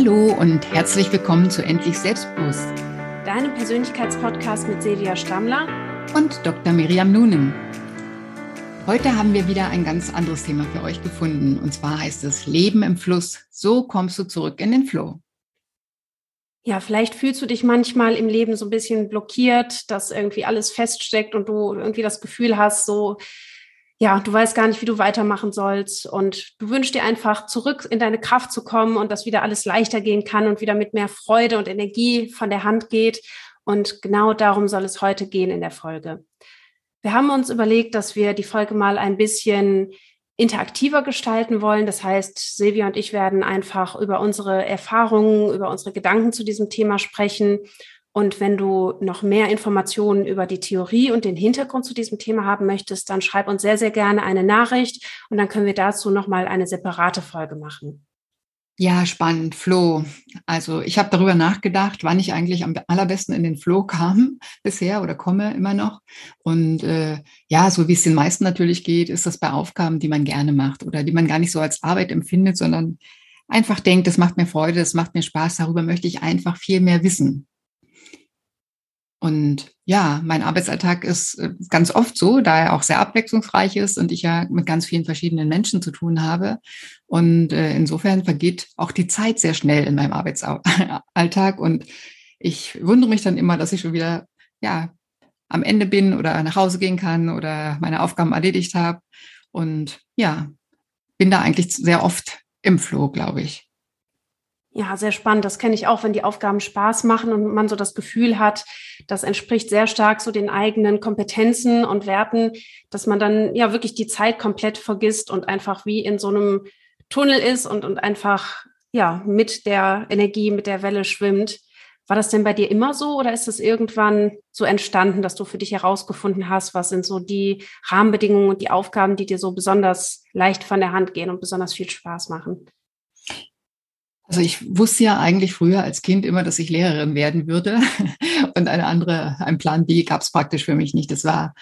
Hallo und herzlich willkommen zu Endlich Selbstbewusst. Deinem Persönlichkeitspodcast mit Silvia Stammler und Dr. Miriam Nunen. Heute haben wir wieder ein ganz anderes Thema für euch gefunden. Und zwar heißt es Leben im Fluss. So kommst du zurück in den Flow. Ja, vielleicht fühlst du dich manchmal im Leben so ein bisschen blockiert, dass irgendwie alles feststeckt und du irgendwie das Gefühl hast, so, ja, du weißt gar nicht, wie du weitermachen sollst und du wünschst dir einfach zurück in deine Kraft zu kommen und dass wieder alles leichter gehen kann und wieder mit mehr Freude und Energie von der Hand geht. Und genau darum soll es heute gehen in der Folge. Wir haben uns überlegt, dass wir die Folge mal ein bisschen interaktiver gestalten wollen. Das heißt, Silvia und ich werden einfach über unsere Erfahrungen, über unsere Gedanken zu diesem Thema sprechen und wenn du noch mehr Informationen über die Theorie und den Hintergrund zu diesem Thema haben möchtest, dann schreib uns sehr, sehr gerne eine Nachricht und dann können wir dazu nochmal eine separate Folge machen. Ja, spannend. Flo. Also ich habe darüber nachgedacht, wann ich eigentlich am allerbesten in den Flow kam bisher oder komme immer noch. Und äh, ja, so wie es den meisten natürlich geht, ist das bei Aufgaben, die man gerne macht oder die man gar nicht so als Arbeit empfindet, sondern einfach denkt, das macht mir Freude, das macht mir Spaß, darüber möchte ich einfach viel mehr wissen. Und ja, mein Arbeitsalltag ist äh, ganz oft so, da er auch sehr abwechslungsreich ist und ich ja mit ganz vielen verschiedenen Menschen zu tun habe. Und äh, insofern vergeht auch die Zeit sehr schnell in meinem Arbeitsalltag. Und ich wundere mich dann immer, dass ich schon wieder, ja, am Ende bin oder nach Hause gehen kann oder meine Aufgaben erledigt habe. Und ja, bin da eigentlich sehr oft im Flow, glaube ich. Ja, sehr spannend. Das kenne ich auch, wenn die Aufgaben Spaß machen und man so das Gefühl hat, das entspricht sehr stark so den eigenen Kompetenzen und Werten, dass man dann ja wirklich die Zeit komplett vergisst und einfach wie in so einem Tunnel ist und, und einfach ja mit der Energie, mit der Welle schwimmt. War das denn bei dir immer so oder ist das irgendwann so entstanden, dass du für dich herausgefunden hast, was sind so die Rahmenbedingungen und die Aufgaben, die dir so besonders leicht von der Hand gehen und besonders viel Spaß machen? Also ich wusste ja eigentlich früher als Kind immer, dass ich Lehrerin werden würde. Und eine andere, ein Plan B gab es praktisch für mich nicht. Das war,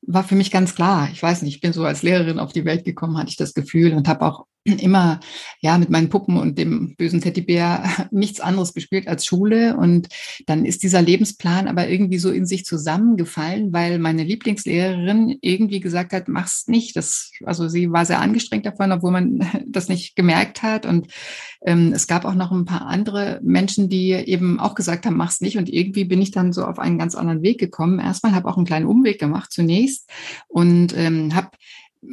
war für mich ganz klar. Ich weiß nicht, ich bin so als Lehrerin auf die Welt gekommen, hatte ich das Gefühl und habe auch immer ja mit meinen Puppen und dem bösen Teddybär nichts anderes gespielt als Schule und dann ist dieser Lebensplan aber irgendwie so in sich zusammengefallen, weil meine Lieblingslehrerin irgendwie gesagt hat, mach's nicht. Das also sie war sehr angestrengt davon, obwohl man das nicht gemerkt hat und ähm, es gab auch noch ein paar andere Menschen, die eben auch gesagt haben, mach's nicht und irgendwie bin ich dann so auf einen ganz anderen Weg gekommen. Erstmal habe auch einen kleinen Umweg gemacht zunächst und ähm, habe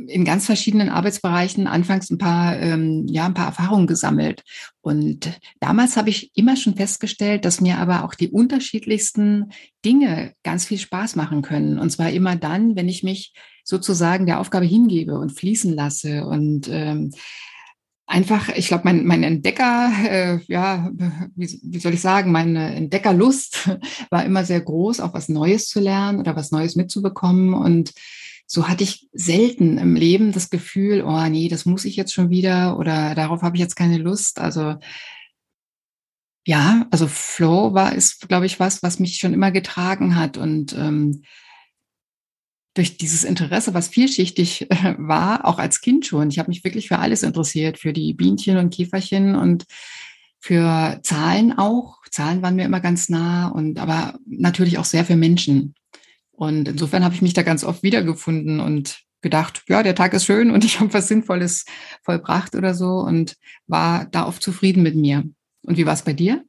in ganz verschiedenen Arbeitsbereichen anfangs ein paar, ähm, ja, ein paar Erfahrungen gesammelt. Und damals habe ich immer schon festgestellt, dass mir aber auch die unterschiedlichsten Dinge ganz viel Spaß machen können. Und zwar immer dann, wenn ich mich sozusagen der Aufgabe hingebe und fließen lasse und ähm, einfach, ich glaube, mein, mein Entdecker, äh, ja, wie, wie soll ich sagen, meine Entdeckerlust war immer sehr groß, auch was Neues zu lernen oder was Neues mitzubekommen. Und so hatte ich selten im Leben das Gefühl, oh nee, das muss ich jetzt schon wieder oder darauf habe ich jetzt keine Lust. Also ja, also Flow war, ist, glaube ich, was, was mich schon immer getragen hat und ähm, durch dieses Interesse, was vielschichtig äh, war, auch als Kind schon. Ich habe mich wirklich für alles interessiert, für die Bienchen und Käferchen und für Zahlen auch. Zahlen waren mir immer ganz nah und aber natürlich auch sehr für Menschen. Und insofern habe ich mich da ganz oft wiedergefunden und gedacht, ja, der Tag ist schön und ich habe was Sinnvolles vollbracht oder so und war da oft zufrieden mit mir. Und wie war es bei dir?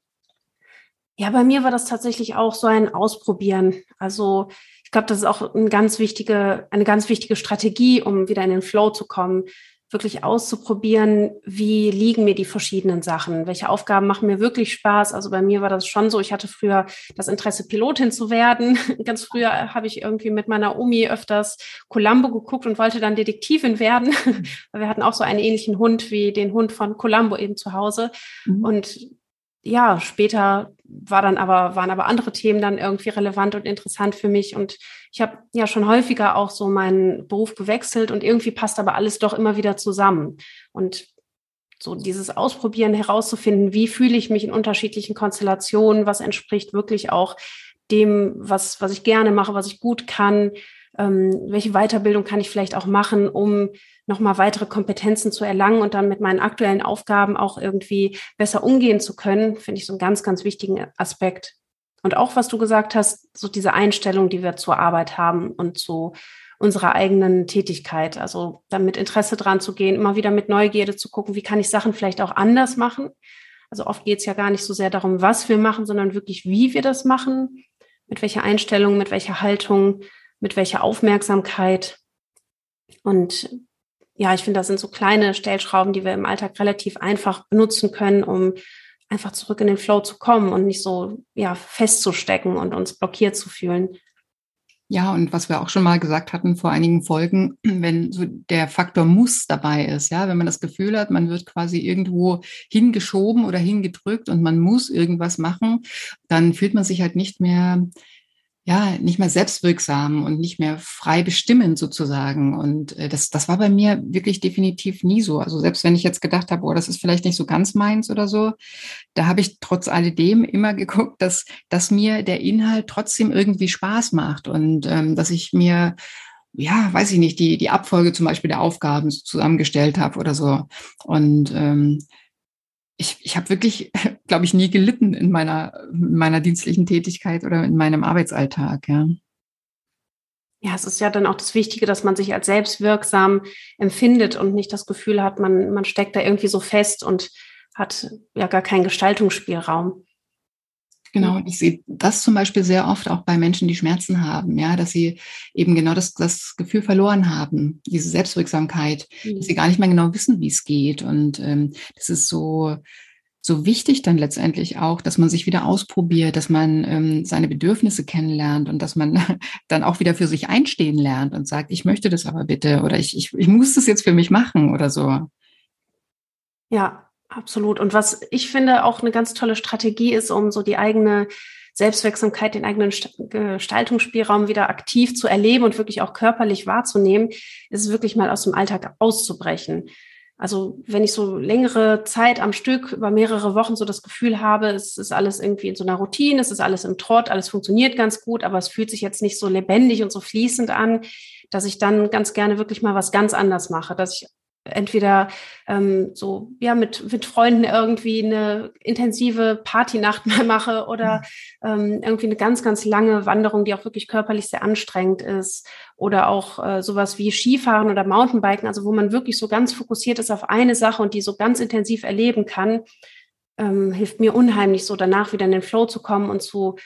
Ja, bei mir war das tatsächlich auch so ein Ausprobieren. Also ich glaube, das ist auch eine ganz wichtige, eine ganz wichtige Strategie, um wieder in den Flow zu kommen wirklich auszuprobieren, wie liegen mir die verschiedenen Sachen, welche Aufgaben machen mir wirklich Spaß. Also bei mir war das schon so, ich hatte früher das Interesse, Pilotin zu werden. Ganz früher habe ich irgendwie mit meiner Omi öfters Columbo geguckt und wollte dann Detektivin werden. Wir hatten auch so einen ähnlichen Hund wie den Hund von Columbo eben zu Hause. Mhm. Und ja, später war dann aber, waren aber andere Themen dann irgendwie relevant und interessant für mich. Und ich habe ja schon häufiger auch so meinen Beruf gewechselt und irgendwie passt aber alles doch immer wieder zusammen. Und so dieses Ausprobieren herauszufinden, wie fühle ich mich in unterschiedlichen Konstellationen, was entspricht wirklich auch dem, was, was ich gerne mache, was ich gut kann, ähm, welche Weiterbildung kann ich vielleicht auch machen, um nochmal weitere Kompetenzen zu erlangen und dann mit meinen aktuellen Aufgaben auch irgendwie besser umgehen zu können, finde ich so einen ganz, ganz wichtigen Aspekt. Und auch, was du gesagt hast, so diese Einstellung, die wir zur Arbeit haben und zu unserer eigenen Tätigkeit. Also dann mit Interesse dran zu gehen, immer wieder mit Neugierde zu gucken, wie kann ich Sachen vielleicht auch anders machen. Also oft geht es ja gar nicht so sehr darum, was wir machen, sondern wirklich, wie wir das machen, mit welcher Einstellung, mit welcher Haltung, mit welcher Aufmerksamkeit. Und ja, ich finde, das sind so kleine Stellschrauben, die wir im Alltag relativ einfach benutzen können, um einfach zurück in den Flow zu kommen und nicht so ja festzustecken und uns blockiert zu fühlen. Ja, und was wir auch schon mal gesagt hatten vor einigen Folgen, wenn so der Faktor muss dabei ist, ja, wenn man das Gefühl hat, man wird quasi irgendwo hingeschoben oder hingedrückt und man muss irgendwas machen, dann fühlt man sich halt nicht mehr ja, nicht mehr selbstwirksam und nicht mehr frei bestimmend sozusagen. Und äh, das, das war bei mir wirklich definitiv nie so. Also selbst wenn ich jetzt gedacht habe, oh, das ist vielleicht nicht so ganz meins oder so, da habe ich trotz alledem immer geguckt, dass, dass mir der Inhalt trotzdem irgendwie Spaß macht und ähm, dass ich mir ja, weiß ich nicht, die, die Abfolge zum Beispiel der Aufgaben zusammengestellt habe oder so. Und ähm, ich, ich habe wirklich, glaube ich, nie gelitten in meiner, in meiner dienstlichen Tätigkeit oder in meinem Arbeitsalltag, ja. Ja, es ist ja dann auch das Wichtige, dass man sich als selbstwirksam empfindet und nicht das Gefühl hat, man, man steckt da irgendwie so fest und hat ja gar keinen Gestaltungsspielraum. Genau, und ich sehe das zum Beispiel sehr oft auch bei Menschen, die Schmerzen haben, ja, dass sie eben genau das, das Gefühl verloren haben, diese Selbstwirksamkeit, mhm. dass sie gar nicht mehr genau wissen, wie es geht. Und ähm, das ist so, so wichtig dann letztendlich auch, dass man sich wieder ausprobiert, dass man ähm, seine Bedürfnisse kennenlernt und dass man dann auch wieder für sich einstehen lernt und sagt, ich möchte das aber bitte oder ich, ich, ich muss das jetzt für mich machen oder so. Ja, Absolut. Und was ich finde auch eine ganz tolle Strategie ist, um so die eigene Selbstwirksamkeit, den eigenen Gestaltungsspielraum wieder aktiv zu erleben und wirklich auch körperlich wahrzunehmen, ist es wirklich mal aus dem Alltag auszubrechen. Also wenn ich so längere Zeit am Stück über mehrere Wochen so das Gefühl habe, es ist alles irgendwie in so einer Routine, es ist alles im Trott, alles funktioniert ganz gut, aber es fühlt sich jetzt nicht so lebendig und so fließend an, dass ich dann ganz gerne wirklich mal was ganz anders mache, dass ich entweder ähm, so ja mit mit Freunden irgendwie eine intensive Partynacht mal mache oder ähm, irgendwie eine ganz ganz lange Wanderung, die auch wirklich körperlich sehr anstrengend ist. Oder auch äh, sowas wie Skifahren oder Mountainbiken, also wo man wirklich so ganz fokussiert ist auf eine Sache und die so ganz intensiv erleben kann, ähm, hilft mir unheimlich so danach wieder in den Flow zu kommen und zu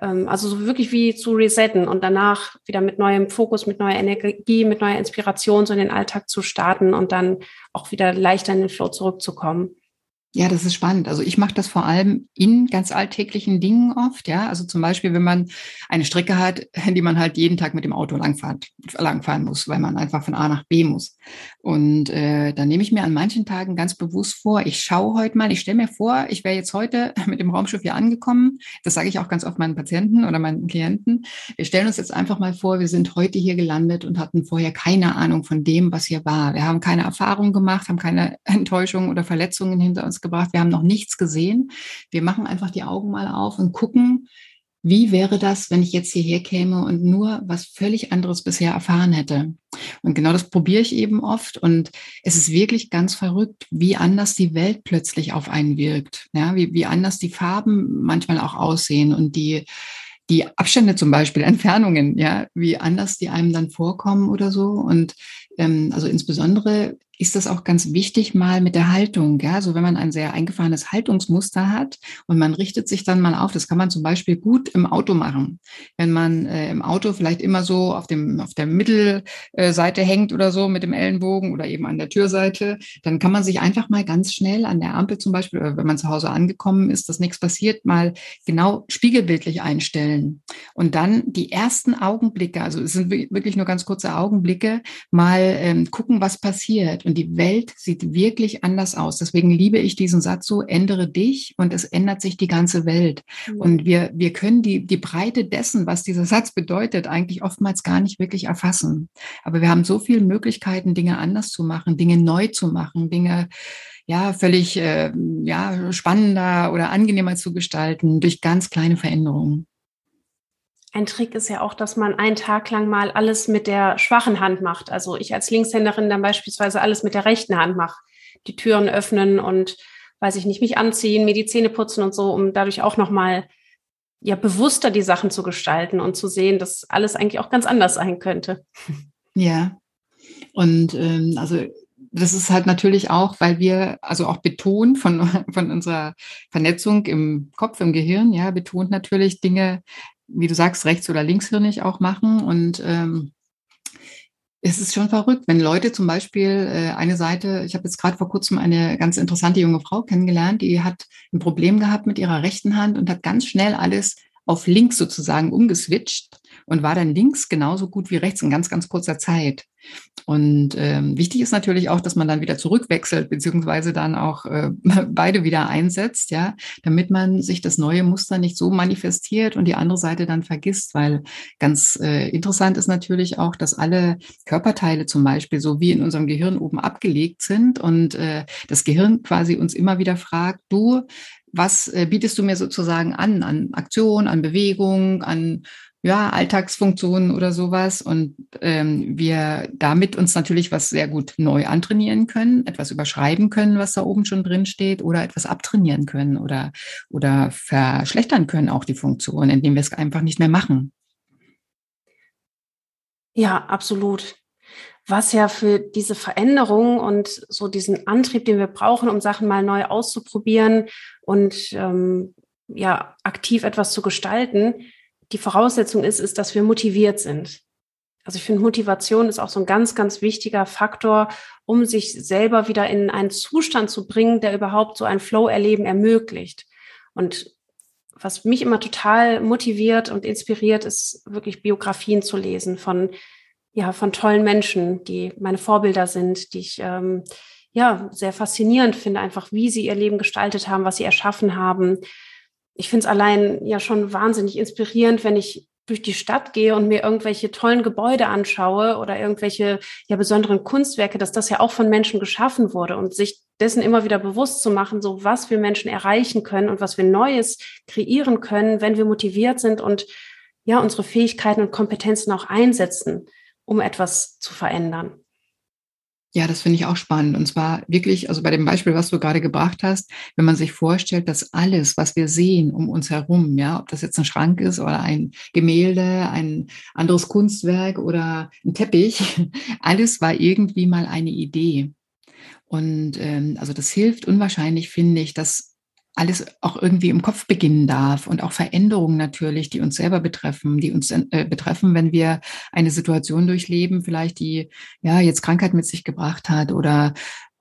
also so wirklich wie zu resetten und danach wieder mit neuem Fokus, mit neuer Energie, mit neuer Inspiration so in den Alltag zu starten und dann auch wieder leichter in den Flow zurückzukommen. Ja, das ist spannend. Also ich mache das vor allem in ganz alltäglichen Dingen oft, ja. Also zum Beispiel, wenn man eine Strecke hat, die man halt jeden Tag mit dem Auto langfahren, langfahren muss, weil man einfach von A nach B muss. Und äh, dann nehme ich mir an manchen Tagen ganz bewusst vor, ich schaue heute mal, ich stelle mir vor, ich wäre jetzt heute mit dem Raumschiff hier angekommen. Das sage ich auch ganz oft meinen Patienten oder meinen Klienten. Wir stellen uns jetzt einfach mal vor, wir sind heute hier gelandet und hatten vorher keine Ahnung von dem, was hier war. Wir haben keine Erfahrung gemacht, haben keine Enttäuschungen oder Verletzungen hinter uns gebracht. Wir haben noch nichts gesehen. Wir machen einfach die Augen mal auf und gucken, wie wäre das, wenn ich jetzt hierher käme und nur was völlig anderes bisher erfahren hätte? Und genau das probiere ich eben oft. Und es ist wirklich ganz verrückt, wie anders die Welt plötzlich auf einen wirkt. Ja, wie, wie anders die Farben manchmal auch aussehen und die, die Abstände zum Beispiel, Entfernungen, ja, wie anders die einem dann vorkommen oder so. Und ähm, also insbesondere ist das auch ganz wichtig mal mit der Haltung. Ja? Also wenn man ein sehr eingefahrenes Haltungsmuster hat und man richtet sich dann mal auf, das kann man zum Beispiel gut im Auto machen. Wenn man äh, im Auto vielleicht immer so auf, dem, auf der Mittelseite hängt oder so mit dem Ellenbogen oder eben an der Türseite, dann kann man sich einfach mal ganz schnell an der Ampel zum Beispiel, oder wenn man zu Hause angekommen ist, dass nichts passiert, mal genau spiegelbildlich einstellen. Und dann die ersten Augenblicke, also es sind wirklich nur ganz kurze Augenblicke, mal ähm, gucken, was passiert. Und die Welt sieht wirklich anders aus. Deswegen liebe ich diesen Satz so, ändere dich und es ändert sich die ganze Welt. Mhm. Und wir, wir können die, die Breite dessen, was dieser Satz bedeutet, eigentlich oftmals gar nicht wirklich erfassen. Aber wir haben so viele Möglichkeiten, Dinge anders zu machen, Dinge neu zu machen, Dinge ja völlig äh, ja spannender oder angenehmer zu gestalten durch ganz kleine Veränderungen. Ein Trick ist ja auch, dass man einen Tag lang mal alles mit der schwachen Hand macht. Also ich als Linkshänderin dann beispielsweise alles mit der rechten Hand mache. Die Türen öffnen und, weiß ich nicht, mich anziehen, mir die Zähne putzen und so, um dadurch auch nochmal ja bewusster die Sachen zu gestalten und zu sehen, dass alles eigentlich auch ganz anders sein könnte. Ja. Und ähm, also das ist halt natürlich auch, weil wir, also auch betont von, von unserer Vernetzung im Kopf, im Gehirn, ja, betont natürlich Dinge, wie du sagst, rechts- oder linkshirnig auch machen. Und ähm, es ist schon verrückt, wenn Leute zum Beispiel äh, eine Seite, ich habe jetzt gerade vor kurzem eine ganz interessante junge Frau kennengelernt, die hat ein Problem gehabt mit ihrer rechten Hand und hat ganz schnell alles auf links sozusagen umgeswitcht und war dann links genauso gut wie rechts in ganz, ganz kurzer Zeit. Und ähm, wichtig ist natürlich auch, dass man dann wieder zurückwechselt, beziehungsweise dann auch äh, beide wieder einsetzt, ja, damit man sich das neue Muster nicht so manifestiert und die andere Seite dann vergisst, weil ganz äh, interessant ist natürlich auch, dass alle Körperteile zum Beispiel so wie in unserem Gehirn oben abgelegt sind und äh, das Gehirn quasi uns immer wieder fragt, du, was äh, bietest du mir sozusagen an, an Aktion, an Bewegung, an ja, Alltagsfunktionen oder sowas und ähm, wir damit uns natürlich was sehr gut neu antrainieren können, etwas überschreiben können, was da oben schon drin steht oder etwas abtrainieren können oder, oder verschlechtern können auch die Funktion, indem wir es einfach nicht mehr machen. Ja, absolut. Was ja für diese Veränderung und so diesen Antrieb, den wir brauchen, um Sachen mal neu auszuprobieren und ähm, ja aktiv etwas zu gestalten, die Voraussetzung ist, ist, dass wir motiviert sind. Also ich finde, Motivation ist auch so ein ganz, ganz wichtiger Faktor, um sich selber wieder in einen Zustand zu bringen, der überhaupt so ein Flow-Erleben ermöglicht. Und was mich immer total motiviert und inspiriert, ist wirklich Biografien zu lesen von, ja, von tollen Menschen, die meine Vorbilder sind, die ich, ähm, ja, sehr faszinierend finde, einfach wie sie ihr Leben gestaltet haben, was sie erschaffen haben, ich finde es allein ja schon wahnsinnig inspirierend, wenn ich durch die Stadt gehe und mir irgendwelche tollen Gebäude anschaue oder irgendwelche ja besonderen Kunstwerke, dass das ja auch von Menschen geschaffen wurde und sich dessen immer wieder bewusst zu machen, so was wir Menschen erreichen können und was wir Neues kreieren können, wenn wir motiviert sind und ja unsere Fähigkeiten und Kompetenzen auch einsetzen, um etwas zu verändern. Ja, das finde ich auch spannend. Und zwar wirklich, also bei dem Beispiel, was du gerade gebracht hast, wenn man sich vorstellt, dass alles, was wir sehen um uns herum, ja, ob das jetzt ein Schrank ist oder ein Gemälde, ein anderes Kunstwerk oder ein Teppich, alles war irgendwie mal eine Idee. Und ähm, also das hilft unwahrscheinlich, finde ich, dass alles auch irgendwie im Kopf beginnen darf und auch Veränderungen natürlich, die uns selber betreffen, die uns äh, betreffen, wenn wir eine Situation durchleben, vielleicht die ja jetzt Krankheit mit sich gebracht hat oder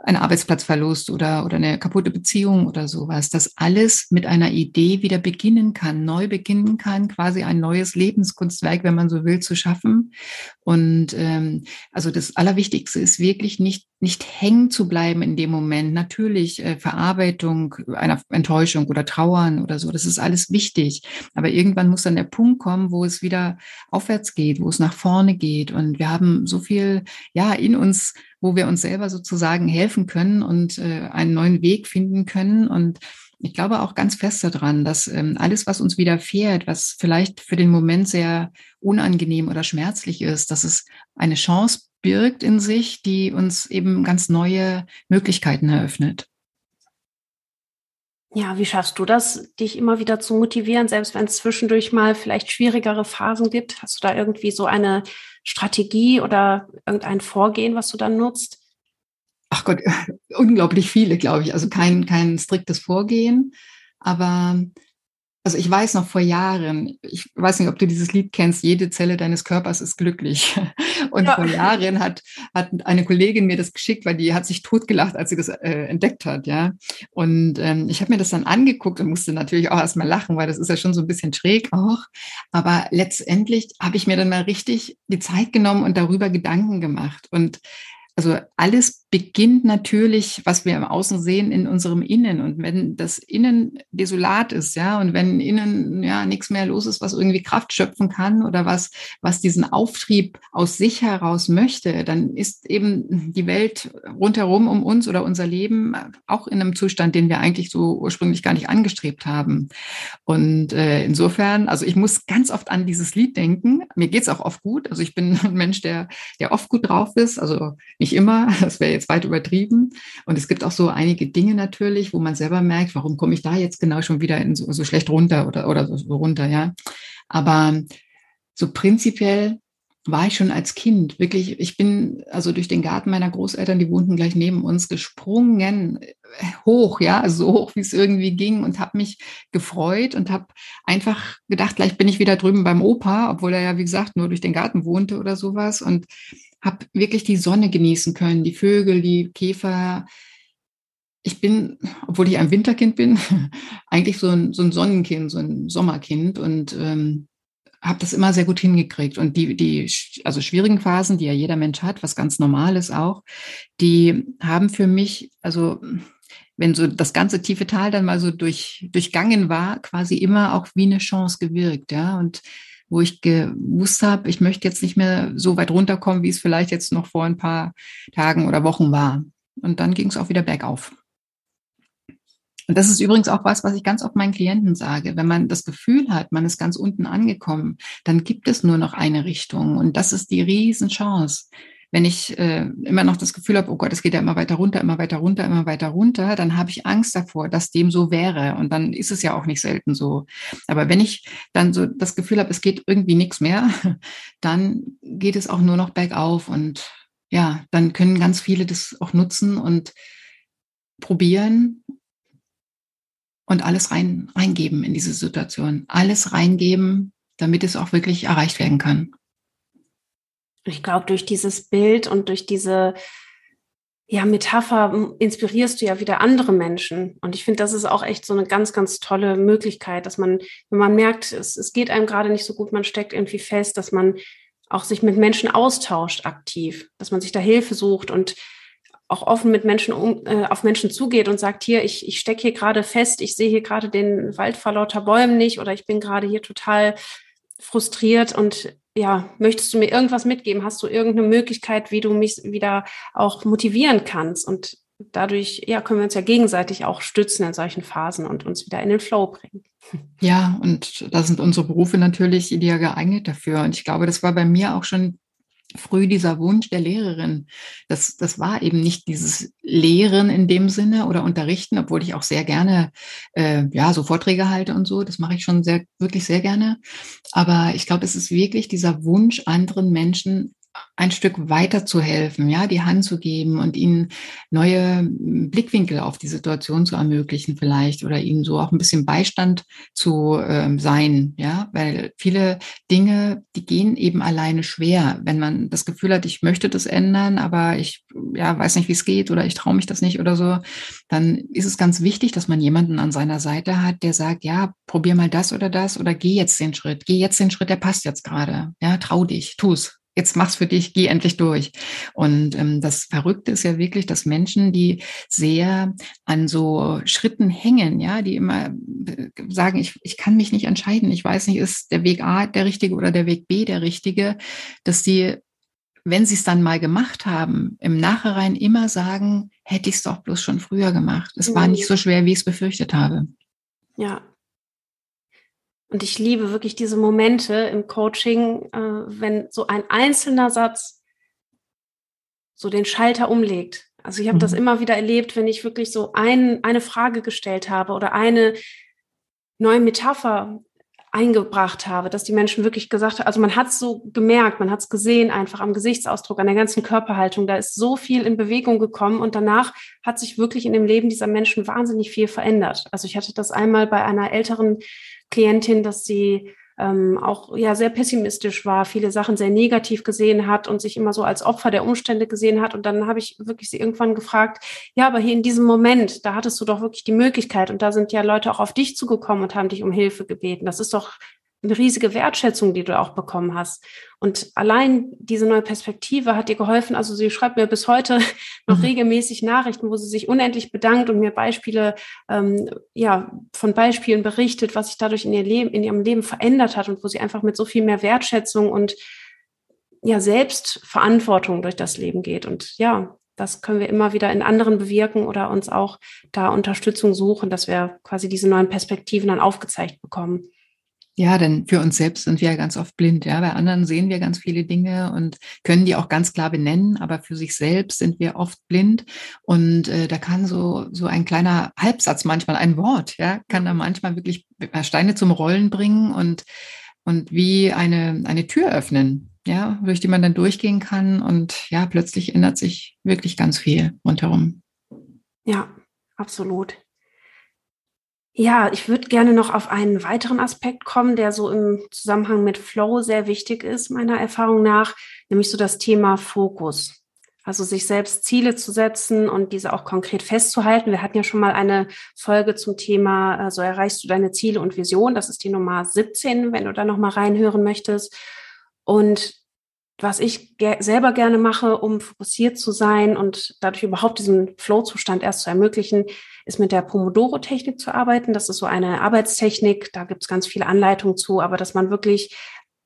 ein Arbeitsplatzverlust oder, oder eine kaputte Beziehung oder sowas, dass alles mit einer Idee wieder beginnen kann, neu beginnen kann, quasi ein neues Lebenskunstwerk, wenn man so will, zu schaffen. Und ähm, also das Allerwichtigste ist wirklich nicht, nicht hängen zu bleiben in dem Moment. Natürlich äh, Verarbeitung einer Enttäuschung oder Trauern oder so, das ist alles wichtig. Aber irgendwann muss dann der Punkt kommen, wo es wieder aufwärts geht, wo es nach vorne geht. Und wir haben so viel ja in uns wo wir uns selber sozusagen helfen können und äh, einen neuen Weg finden können. Und ich glaube auch ganz fest daran, dass ähm, alles, was uns widerfährt, was vielleicht für den Moment sehr unangenehm oder schmerzlich ist, dass es eine Chance birgt in sich, die uns eben ganz neue Möglichkeiten eröffnet. Ja, wie schaffst du das, dich immer wieder zu motivieren, selbst wenn es zwischendurch mal vielleicht schwierigere Phasen gibt? Hast du da irgendwie so eine Strategie oder irgendein Vorgehen, was du dann nutzt? Ach Gott, unglaublich viele, glaube ich. Also kein, kein striktes Vorgehen, aber also ich weiß noch vor Jahren, ich weiß nicht, ob du dieses Lied kennst, jede Zelle deines Körpers ist glücklich. Und ja. vor Jahren hat, hat eine Kollegin mir das geschickt, weil die hat sich totgelacht, als sie das äh, entdeckt hat, ja. Und ähm, ich habe mir das dann angeguckt und musste natürlich auch erstmal lachen, weil das ist ja schon so ein bisschen schräg auch. Aber letztendlich habe ich mir dann mal richtig die Zeit genommen und darüber Gedanken gemacht. Und also alles beginnt natürlich, was wir im Außen sehen, in unserem Innen. Und wenn das Innen desolat ist, ja, und wenn innen ja nichts mehr los ist, was irgendwie Kraft schöpfen kann oder was, was diesen Auftrieb aus sich heraus möchte, dann ist eben die Welt rundherum um uns oder unser Leben auch in einem Zustand, den wir eigentlich so ursprünglich gar nicht angestrebt haben. Und äh, insofern, also ich muss ganz oft an dieses Lied denken. Mir geht's auch oft gut. Also ich bin ein Mensch, der, der oft gut drauf ist. Also nicht immer, das wäre jetzt weit übertrieben. Und es gibt auch so einige Dinge natürlich, wo man selber merkt, warum komme ich da jetzt genau schon wieder in so, so schlecht runter oder, oder so runter, ja. Aber so prinzipiell war ich schon als Kind wirklich, ich bin also durch den Garten meiner Großeltern, die wohnten gleich neben uns, gesprungen, hoch, ja, also so hoch, wie es irgendwie ging und habe mich gefreut und habe einfach gedacht, gleich bin ich wieder drüben beim Opa, obwohl er ja, wie gesagt, nur durch den Garten wohnte oder sowas und habe wirklich die Sonne genießen können, die Vögel, die Käfer. Ich bin, obwohl ich ein Winterkind bin, eigentlich so ein, so ein Sonnenkind, so ein Sommerkind und ähm, habe das immer sehr gut hingekriegt. Und die, die, also schwierigen Phasen, die ja jeder Mensch hat, was ganz normal ist auch, die haben für mich, also wenn so das ganze tiefe Tal dann mal so durch, durchgangen war, quasi immer auch wie eine Chance gewirkt, ja. Und wo ich gewusst habe, ich möchte jetzt nicht mehr so weit runterkommen, wie es vielleicht jetzt noch vor ein paar Tagen oder Wochen war. Und dann ging es auch wieder bergauf. Und das ist übrigens auch was, was ich ganz oft meinen Klienten sage. Wenn man das Gefühl hat, man ist ganz unten angekommen, dann gibt es nur noch eine Richtung. Und das ist die Riesenchance. Wenn ich äh, immer noch das Gefühl habe, oh Gott, es geht ja immer weiter runter, immer weiter runter, immer weiter runter, dann habe ich Angst davor, dass dem so wäre. Und dann ist es ja auch nicht selten so. Aber wenn ich dann so das Gefühl habe, es geht irgendwie nichts mehr, dann geht es auch nur noch bergauf. Und ja, dann können ganz viele das auch nutzen und probieren und alles rein, reingeben in diese Situation. Alles reingeben, damit es auch wirklich erreicht werden kann. Ich glaube, durch dieses Bild und durch diese ja, Metapher inspirierst du ja wieder andere Menschen. Und ich finde, das ist auch echt so eine ganz, ganz tolle Möglichkeit, dass man, wenn man merkt, es, es geht einem gerade nicht so gut, man steckt irgendwie fest, dass man auch sich mit Menschen austauscht aktiv, dass man sich da Hilfe sucht und auch offen mit Menschen um, äh, auf Menschen zugeht und sagt, hier, ich, ich stecke hier gerade fest, ich sehe hier gerade den Wald vor lauter Bäumen nicht oder ich bin gerade hier total frustriert und ja, möchtest du mir irgendwas mitgeben? Hast du irgendeine Möglichkeit, wie du mich wieder auch motivieren kannst? Und dadurch, ja, können wir uns ja gegenseitig auch stützen in solchen Phasen und uns wieder in den Flow bringen. Ja, und da sind unsere Berufe natürlich ideal geeignet dafür. Und ich glaube, das war bei mir auch schon früh dieser Wunsch der Lehrerin. Das, das war eben nicht dieses Lehren in dem Sinne oder Unterrichten, obwohl ich auch sehr gerne äh, ja so Vorträge halte und so. Das mache ich schon sehr wirklich sehr gerne. Aber ich glaube, es ist wirklich dieser Wunsch, anderen Menschen ein Stück weiter zu helfen, ja, die Hand zu geben und ihnen neue Blickwinkel auf die Situation zu ermöglichen vielleicht oder ihnen so auch ein bisschen Beistand zu ähm, sein, ja, weil viele Dinge, die gehen eben alleine schwer, wenn man das Gefühl hat, ich möchte das ändern, aber ich ja weiß nicht, wie es geht oder ich traue mich das nicht oder so, dann ist es ganz wichtig, dass man jemanden an seiner Seite hat, der sagt, ja, probier mal das oder das oder geh jetzt den Schritt, geh jetzt den Schritt, der passt jetzt gerade, ja, trau dich, tu's, jetzt mach's für dich, geh endlich durch. Und ähm, das Verrückte ist ja wirklich, dass Menschen, die sehr an so Schritten hängen, ja, die immer äh, sagen, ich, ich kann mich nicht entscheiden, ich weiß nicht, ist der Weg A der richtige oder der Weg B der richtige, dass die, wenn sie es dann mal gemacht haben, im Nachhinein immer sagen, hätte ich es doch bloß schon früher gemacht. Es mhm. war nicht so schwer, wie ich es befürchtet habe. Ja, und ich liebe wirklich diese Momente im Coaching, äh, wenn so ein einzelner Satz so den Schalter umlegt. Also ich habe mhm. das immer wieder erlebt, wenn ich wirklich so ein, eine Frage gestellt habe oder eine neue Metapher eingebracht habe, dass die Menschen wirklich gesagt haben, also man hat es so gemerkt, man hat es gesehen, einfach am Gesichtsausdruck, an der ganzen Körperhaltung, da ist so viel in Bewegung gekommen und danach hat sich wirklich in dem Leben dieser Menschen wahnsinnig viel verändert. Also ich hatte das einmal bei einer älteren Klientin, dass sie ähm, auch ja sehr pessimistisch war, viele Sachen sehr negativ gesehen hat und sich immer so als Opfer der Umstände gesehen hat. Und dann habe ich wirklich sie irgendwann gefragt, ja, aber hier in diesem Moment, da hattest du doch wirklich die Möglichkeit und da sind ja Leute auch auf dich zugekommen und haben dich um Hilfe gebeten. Das ist doch eine riesige Wertschätzung, die du auch bekommen hast. Und allein diese neue Perspektive hat dir geholfen. Also sie schreibt mir bis heute noch mhm. regelmäßig Nachrichten, wo sie sich unendlich bedankt und mir Beispiele, ähm, ja, von Beispielen berichtet, was sich dadurch in ihr Leben, in ihrem Leben verändert hat und wo sie einfach mit so viel mehr Wertschätzung und ja, Selbstverantwortung durch das Leben geht. Und ja, das können wir immer wieder in anderen bewirken oder uns auch da Unterstützung suchen, dass wir quasi diese neuen Perspektiven dann aufgezeigt bekommen. Ja, denn für uns selbst sind wir ja ganz oft blind. Ja, bei anderen sehen wir ganz viele Dinge und können die auch ganz klar benennen, aber für sich selbst sind wir oft blind. Und äh, da kann so so ein kleiner Halbsatz manchmal ein Wort, ja, kann da manchmal wirklich Steine zum Rollen bringen und und wie eine eine Tür öffnen, ja, durch die man dann durchgehen kann und ja, plötzlich ändert sich wirklich ganz viel rundherum. Ja, absolut. Ja, ich würde gerne noch auf einen weiteren Aspekt kommen, der so im Zusammenhang mit Flow sehr wichtig ist, meiner Erfahrung nach, nämlich so das Thema Fokus. Also sich selbst Ziele zu setzen und diese auch konkret festzuhalten. Wir hatten ja schon mal eine Folge zum Thema, so also erreichst du deine Ziele und Vision. Das ist die Nummer 17, wenn du da noch mal reinhören möchtest. Und was ich ge selber gerne mache, um fokussiert zu sein und dadurch überhaupt diesen Flow-Zustand erst zu ermöglichen, ist mit der Pomodoro-Technik zu arbeiten. Das ist so eine Arbeitstechnik, da gibt es ganz viele Anleitungen zu, aber dass man wirklich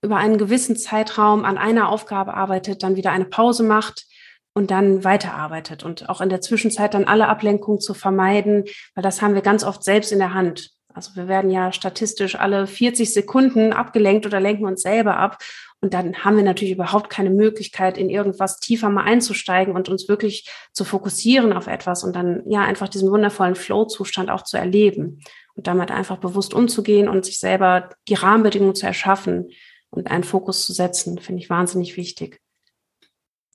über einen gewissen Zeitraum an einer Aufgabe arbeitet, dann wieder eine Pause macht und dann weiterarbeitet und auch in der Zwischenzeit dann alle Ablenkungen zu vermeiden, weil das haben wir ganz oft selbst in der Hand. Also wir werden ja statistisch alle 40 Sekunden abgelenkt oder lenken uns selber ab. Und dann haben wir natürlich überhaupt keine Möglichkeit, in irgendwas tiefer mal einzusteigen und uns wirklich zu fokussieren auf etwas und dann ja einfach diesen wundervollen Flow-Zustand auch zu erleben und damit einfach bewusst umzugehen und sich selber die Rahmenbedingungen zu erschaffen und einen Fokus zu setzen, finde ich wahnsinnig wichtig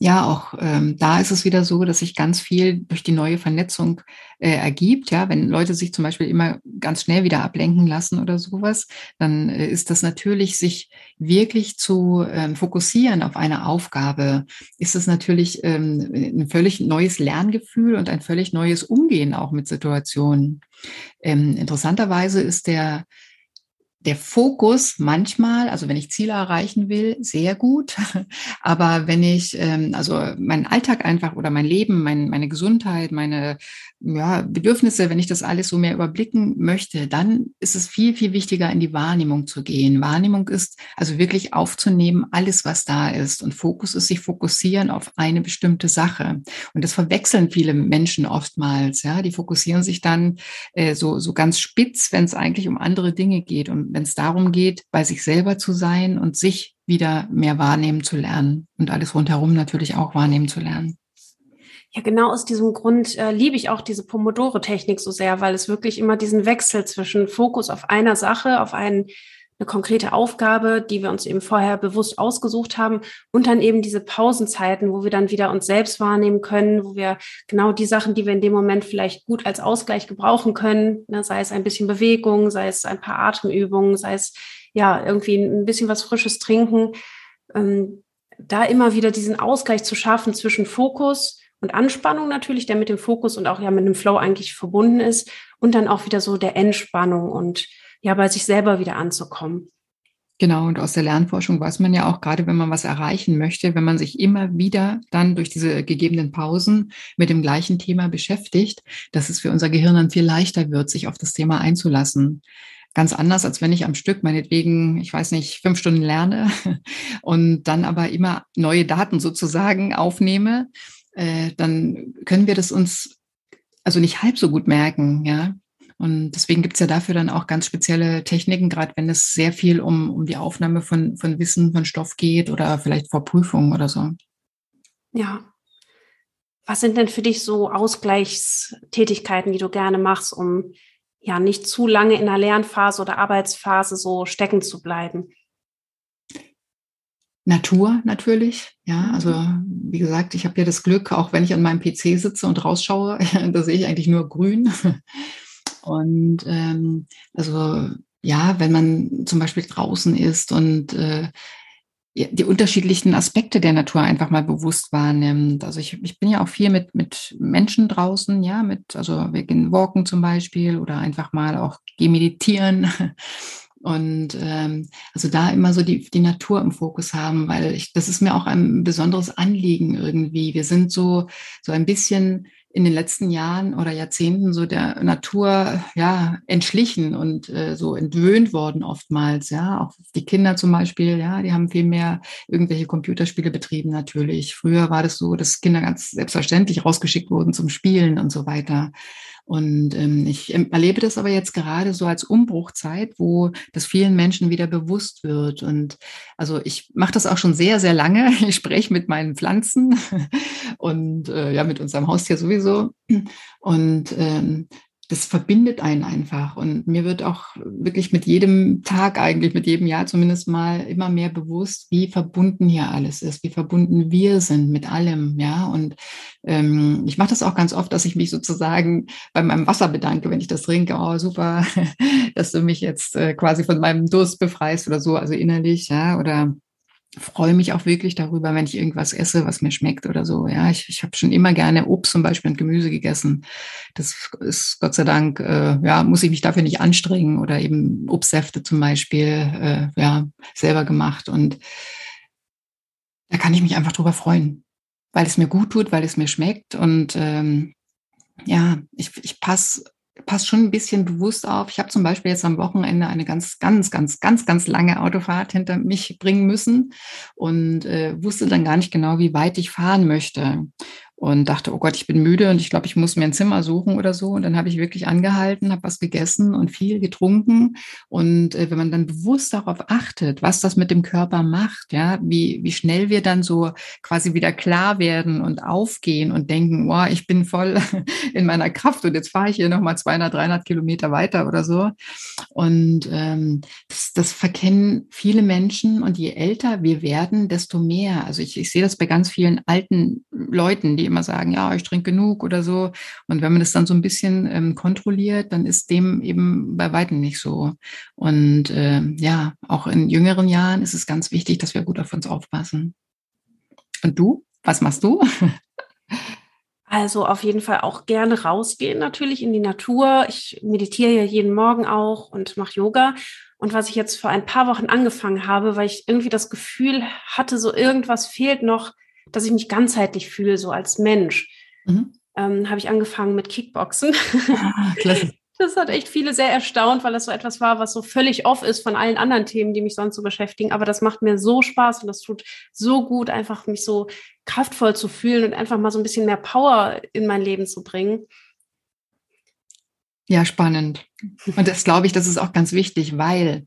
ja, auch ähm, da ist es wieder so, dass sich ganz viel durch die neue Vernetzung äh, ergibt. Ja, wenn Leute sich zum Beispiel immer ganz schnell wieder ablenken lassen oder sowas, dann äh, ist das natürlich, sich wirklich zu ähm, fokussieren auf eine Aufgabe, ist es natürlich ähm, ein völlig neues Lerngefühl und ein völlig neues Umgehen auch mit Situationen. Ähm, interessanterweise ist der der Fokus manchmal, also wenn ich Ziele erreichen will, sehr gut. Aber wenn ich, ähm, also meinen Alltag einfach oder mein Leben, mein, meine Gesundheit, meine ja, Bedürfnisse, wenn ich das alles so mehr überblicken möchte, dann ist es viel, viel wichtiger, in die Wahrnehmung zu gehen. Wahrnehmung ist also wirklich aufzunehmen, alles, was da ist. Und Fokus ist sich fokussieren auf eine bestimmte Sache. Und das verwechseln viele Menschen oftmals. Ja, die fokussieren sich dann äh, so, so ganz spitz, wenn es eigentlich um andere Dinge geht. Und wenn es darum geht, bei sich selber zu sein und sich wieder mehr wahrnehmen zu lernen und alles rundherum natürlich auch wahrnehmen zu lernen. Ja, genau aus diesem Grund äh, liebe ich auch diese Pomodoro-Technik so sehr, weil es wirklich immer diesen Wechsel zwischen Fokus auf einer Sache, auf einen, eine konkrete Aufgabe, die wir uns eben vorher bewusst ausgesucht haben, und dann eben diese Pausenzeiten, wo wir dann wieder uns selbst wahrnehmen können, wo wir genau die Sachen, die wir in dem Moment vielleicht gut als Ausgleich gebrauchen können, ne, sei es ein bisschen Bewegung, sei es ein paar Atemübungen, sei es ja irgendwie ein bisschen was Frisches trinken, ähm, da immer wieder diesen Ausgleich zu schaffen zwischen Fokus, und Anspannung natürlich, der mit dem Fokus und auch ja mit dem Flow eigentlich verbunden ist und dann auch wieder so der Entspannung und ja bei sich selber wieder anzukommen. Genau, und aus der Lernforschung weiß man ja auch, gerade wenn man was erreichen möchte, wenn man sich immer wieder dann durch diese gegebenen Pausen mit dem gleichen Thema beschäftigt, dass es für unser Gehirn dann viel leichter wird, sich auf das Thema einzulassen. Ganz anders, als wenn ich am Stück meinetwegen, ich weiß nicht, fünf Stunden lerne und dann aber immer neue Daten sozusagen aufnehme äh, dann können wir das uns also nicht halb so gut merken, ja. Und deswegen gibt's ja dafür dann auch ganz spezielle Techniken, gerade wenn es sehr viel um, um die Aufnahme von, von Wissen, von Stoff geht oder vielleicht vor Prüfungen oder so. Ja. Was sind denn für dich so Ausgleichstätigkeiten, die du gerne machst, um ja nicht zu lange in der Lernphase oder Arbeitsphase so stecken zu bleiben? Natur natürlich, ja. Also wie gesagt, ich habe ja das Glück, auch wenn ich an meinem PC sitze und rausschaue, da sehe ich eigentlich nur Grün. Und ähm, also ja, wenn man zum Beispiel draußen ist und äh, die unterschiedlichen Aspekte der Natur einfach mal bewusst wahrnimmt. Also ich, ich bin ja auch viel mit, mit Menschen draußen, ja, mit, also wir gehen walken zum Beispiel oder einfach mal auch gehen meditieren Und ähm, also da immer so die, die Natur im Fokus haben, weil ich, das ist mir auch ein besonderes Anliegen irgendwie. Wir sind so, so ein bisschen in den letzten Jahren oder Jahrzehnten so der Natur ja entschlichen und äh, so entwöhnt worden oftmals ja auch die Kinder zum Beispiel ja die haben viel mehr irgendwelche Computerspiele betrieben natürlich früher war das so dass Kinder ganz selbstverständlich rausgeschickt wurden zum Spielen und so weiter und ähm, ich erlebe das aber jetzt gerade so als Umbruchzeit, wo das vielen Menschen wieder bewusst wird. Und also ich mache das auch schon sehr, sehr lange. Ich spreche mit meinen Pflanzen und äh, ja, mit unserem Haustier sowieso. Und ähm, das verbindet einen einfach. Und mir wird auch wirklich mit jedem Tag eigentlich, mit jedem Jahr zumindest mal immer mehr bewusst, wie verbunden hier alles ist, wie verbunden wir sind mit allem. Ja, und ähm, ich mache das auch ganz oft, dass ich mich sozusagen bei meinem Wasser bedanke, wenn ich das trinke. Oh, super, dass du mich jetzt äh, quasi von meinem Durst befreist oder so, also innerlich, ja, oder freue mich auch wirklich darüber, wenn ich irgendwas esse, was mir schmeckt oder so. Ja, ich, ich habe schon immer gerne Obst zum Beispiel und Gemüse gegessen. Das ist Gott sei Dank, äh, ja, muss ich mich dafür nicht anstrengen oder eben Obstsäfte zum Beispiel, äh, ja, selber gemacht und da kann ich mich einfach drüber freuen, weil es mir gut tut, weil es mir schmeckt und ähm, ja, ich, ich passe passt schon ein bisschen bewusst auf. Ich habe zum Beispiel jetzt am Wochenende eine ganz, ganz, ganz, ganz, ganz lange Autofahrt hinter mich bringen müssen und äh, wusste dann gar nicht genau, wie weit ich fahren möchte und dachte, oh Gott, ich bin müde und ich glaube, ich muss mir ein Zimmer suchen oder so. Und dann habe ich wirklich angehalten, habe was gegessen und viel getrunken. Und äh, wenn man dann bewusst darauf achtet, was das mit dem Körper macht, ja, wie, wie schnell wir dann so quasi wieder klar werden und aufgehen und denken, wow, ich bin voll in meiner Kraft und jetzt fahre ich hier nochmal 200, 300 Kilometer weiter oder so. Und ähm, das, das verkennen viele Menschen. Und je älter wir werden, desto mehr. Also ich, ich sehe das bei ganz vielen alten Leuten, die immer sagen, ja, ich trinke genug oder so. Und wenn man das dann so ein bisschen ähm, kontrolliert, dann ist dem eben bei weitem nicht so. Und äh, ja, auch in jüngeren Jahren ist es ganz wichtig, dass wir gut auf uns aufpassen. Und du? Was machst du? Also auf jeden Fall auch gerne rausgehen, natürlich in die Natur. Ich meditiere ja jeden Morgen auch und mache Yoga. Und was ich jetzt vor ein paar Wochen angefangen habe, weil ich irgendwie das Gefühl hatte, so irgendwas fehlt noch, dass ich mich ganzheitlich fühle, so als Mensch. Mhm. Ähm, habe ich angefangen mit Kickboxen. Ah, klasse. Das hat echt viele sehr erstaunt, weil das so etwas war, was so völlig off ist von allen anderen Themen, die mich sonst so beschäftigen. Aber das macht mir so Spaß und das tut so gut, einfach mich so kraftvoll zu fühlen und einfach mal so ein bisschen mehr Power in mein Leben zu bringen. Ja, spannend. Und das glaube ich, das ist auch ganz wichtig, weil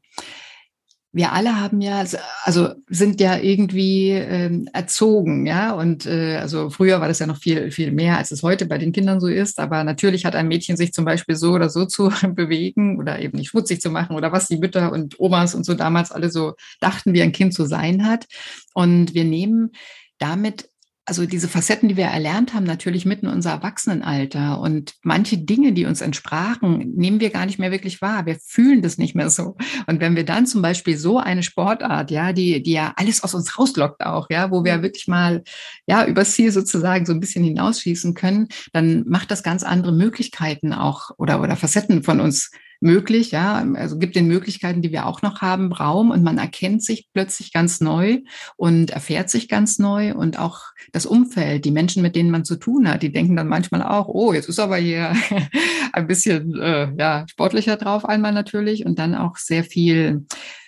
wir alle haben ja, also sind ja irgendwie ähm, erzogen, ja. Und äh, also früher war das ja noch viel, viel mehr, als es heute bei den Kindern so ist. Aber natürlich hat ein Mädchen sich zum Beispiel so oder so zu bewegen oder eben nicht schmutzig zu machen oder was die Mütter und Omas und so damals alle so dachten, wie ein Kind zu sein hat. Und wir nehmen damit also diese Facetten, die wir erlernt haben, natürlich mitten in unser Erwachsenenalter. Und manche Dinge, die uns entsprachen, nehmen wir gar nicht mehr wirklich wahr. Wir fühlen das nicht mehr so. Und wenn wir dann zum Beispiel so eine Sportart, ja, die, die ja alles aus uns rauslockt auch, ja, wo wir wirklich mal, ja, übers Ziel sozusagen so ein bisschen hinausschießen können, dann macht das ganz andere Möglichkeiten auch oder, oder Facetten von uns möglich, ja, also gibt den Möglichkeiten, die wir auch noch haben, Raum und man erkennt sich plötzlich ganz neu und erfährt sich ganz neu und auch das Umfeld, die Menschen, mit denen man zu tun hat, die denken dann manchmal auch, oh, jetzt ist aber hier ein bisschen äh, ja, sportlicher drauf einmal natürlich und dann auch sehr viel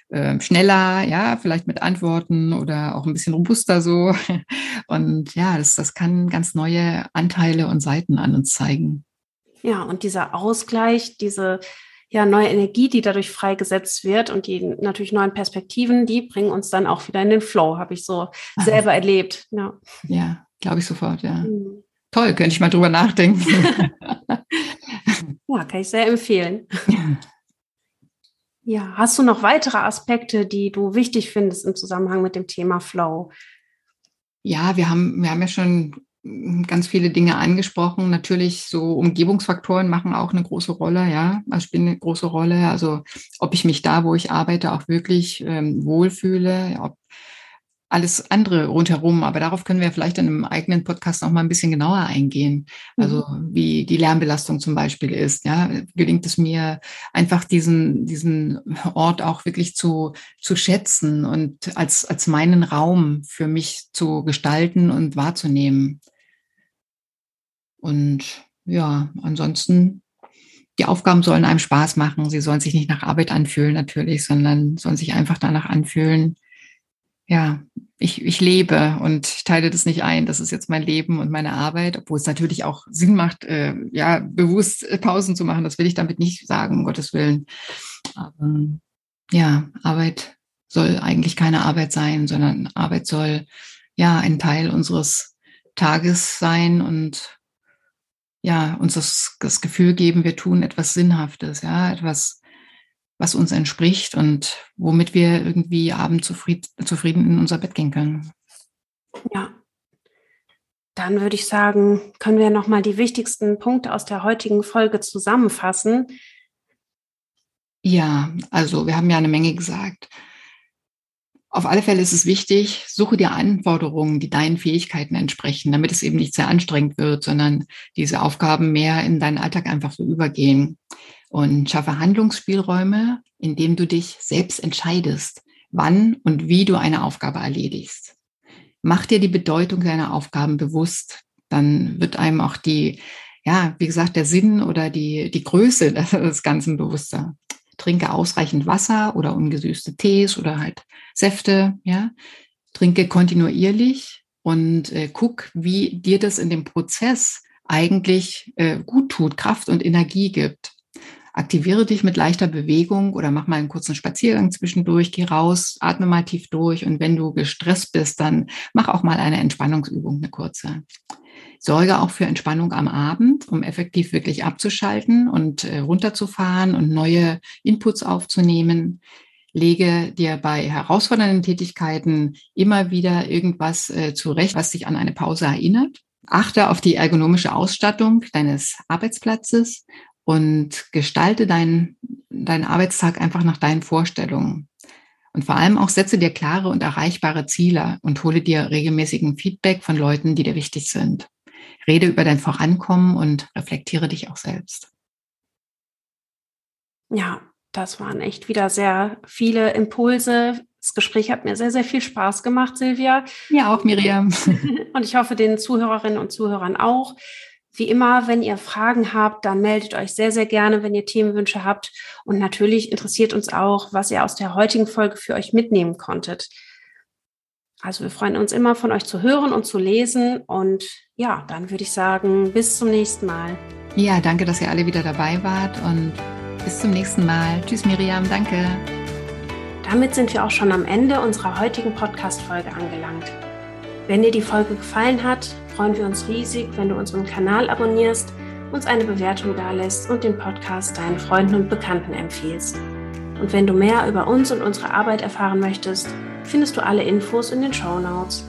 äh, schneller, ja, vielleicht mit Antworten oder auch ein bisschen robuster so. Und ja, das, das kann ganz neue Anteile und Seiten an uns zeigen. Ja, und dieser Ausgleich, diese ja, neue Energie, die dadurch freigesetzt wird und die natürlich neuen Perspektiven, die bringen uns dann auch wieder in den Flow, habe ich so selber erlebt. Ja, ja glaube ich sofort, ja. Mhm. Toll, könnte ich mal drüber nachdenken. ja, kann ich sehr empfehlen. Ja, hast du noch weitere Aspekte, die du wichtig findest im Zusammenhang mit dem Thema Flow? Ja, wir haben, wir haben ja schon ganz viele Dinge angesprochen. Natürlich so Umgebungsfaktoren machen auch eine große Rolle, ja, also spielen eine große Rolle. Also ob ich mich da, wo ich arbeite, auch wirklich ähm, wohlfühle, ob alles andere rundherum. Aber darauf können wir vielleicht in einem eigenen Podcast noch mal ein bisschen genauer eingehen. Also mhm. wie die Lärmbelastung zum Beispiel ist. Ja, gelingt es mir einfach diesen, diesen Ort auch wirklich zu, zu schätzen und als, als meinen Raum für mich zu gestalten und wahrzunehmen. Und ja, ansonsten die Aufgaben sollen einem Spaß machen. Sie sollen sich nicht nach Arbeit anfühlen, natürlich, sondern sollen sich einfach danach anfühlen, ja, ich, ich lebe und teile das nicht ein. Das ist jetzt mein Leben und meine Arbeit, obwohl es natürlich auch Sinn macht, äh, ja, bewusst Pausen zu machen. Das will ich damit nicht sagen, um Gottes Willen. Aber ja, Arbeit soll eigentlich keine Arbeit sein, sondern Arbeit soll ja ein Teil unseres Tages sein und ja, uns das, das Gefühl geben, wir tun etwas Sinnhaftes, ja, etwas, was uns entspricht und womit wir irgendwie abends zufrieden, zufrieden in unser Bett gehen können. Ja. Dann würde ich sagen, können wir nochmal die wichtigsten Punkte aus der heutigen Folge zusammenfassen. Ja, also wir haben ja eine Menge gesagt. Auf alle Fälle ist es wichtig, suche dir Anforderungen, die deinen Fähigkeiten entsprechen, damit es eben nicht sehr anstrengend wird, sondern diese Aufgaben mehr in deinen Alltag einfach so übergehen und schaffe Handlungsspielräume, indem du dich selbst entscheidest, wann und wie du eine Aufgabe erledigst. Mach dir die Bedeutung deiner Aufgaben bewusst, dann wird einem auch die, ja, wie gesagt, der Sinn oder die, die Größe des Ganzen bewusster. Trinke ausreichend Wasser oder ungesüßte Tees oder halt Säfte, ja. Trinke kontinuierlich und äh, guck, wie dir das in dem Prozess eigentlich äh, gut tut, Kraft und Energie gibt aktiviere dich mit leichter Bewegung oder mach mal einen kurzen Spaziergang zwischendurch, geh raus, atme mal tief durch und wenn du gestresst bist, dann mach auch mal eine Entspannungsübung, eine kurze. Sorge auch für Entspannung am Abend, um effektiv wirklich abzuschalten und äh, runterzufahren und neue Inputs aufzunehmen. Lege dir bei herausfordernden Tätigkeiten immer wieder irgendwas äh, zurecht, was dich an eine Pause erinnert. Achte auf die ergonomische Ausstattung deines Arbeitsplatzes und gestalte deinen, deinen Arbeitstag einfach nach deinen Vorstellungen. Und vor allem auch setze dir klare und erreichbare Ziele und hole dir regelmäßigen Feedback von Leuten, die dir wichtig sind. Rede über dein Vorankommen und reflektiere dich auch selbst. Ja, das waren echt wieder sehr viele Impulse. Das Gespräch hat mir sehr, sehr viel Spaß gemacht, Silvia. Ja, auch Miriam. Und ich hoffe, den Zuhörerinnen und Zuhörern auch. Wie immer, wenn ihr Fragen habt, dann meldet euch sehr, sehr gerne, wenn ihr Themenwünsche habt. Und natürlich interessiert uns auch, was ihr aus der heutigen Folge für euch mitnehmen konntet. Also wir freuen uns immer von euch zu hören und zu lesen. Und ja, dann würde ich sagen, bis zum nächsten Mal. Ja, danke, dass ihr alle wieder dabei wart und bis zum nächsten Mal. Tschüss Miriam, danke. Damit sind wir auch schon am Ende unserer heutigen Podcast-Folge angelangt. Wenn dir die Folge gefallen hat, freuen wir uns riesig, wenn du unseren Kanal abonnierst, uns eine Bewertung dalässt und den Podcast deinen Freunden und Bekannten empfiehlst. Und wenn du mehr über uns und unsere Arbeit erfahren möchtest, findest du alle Infos in den Show Notes.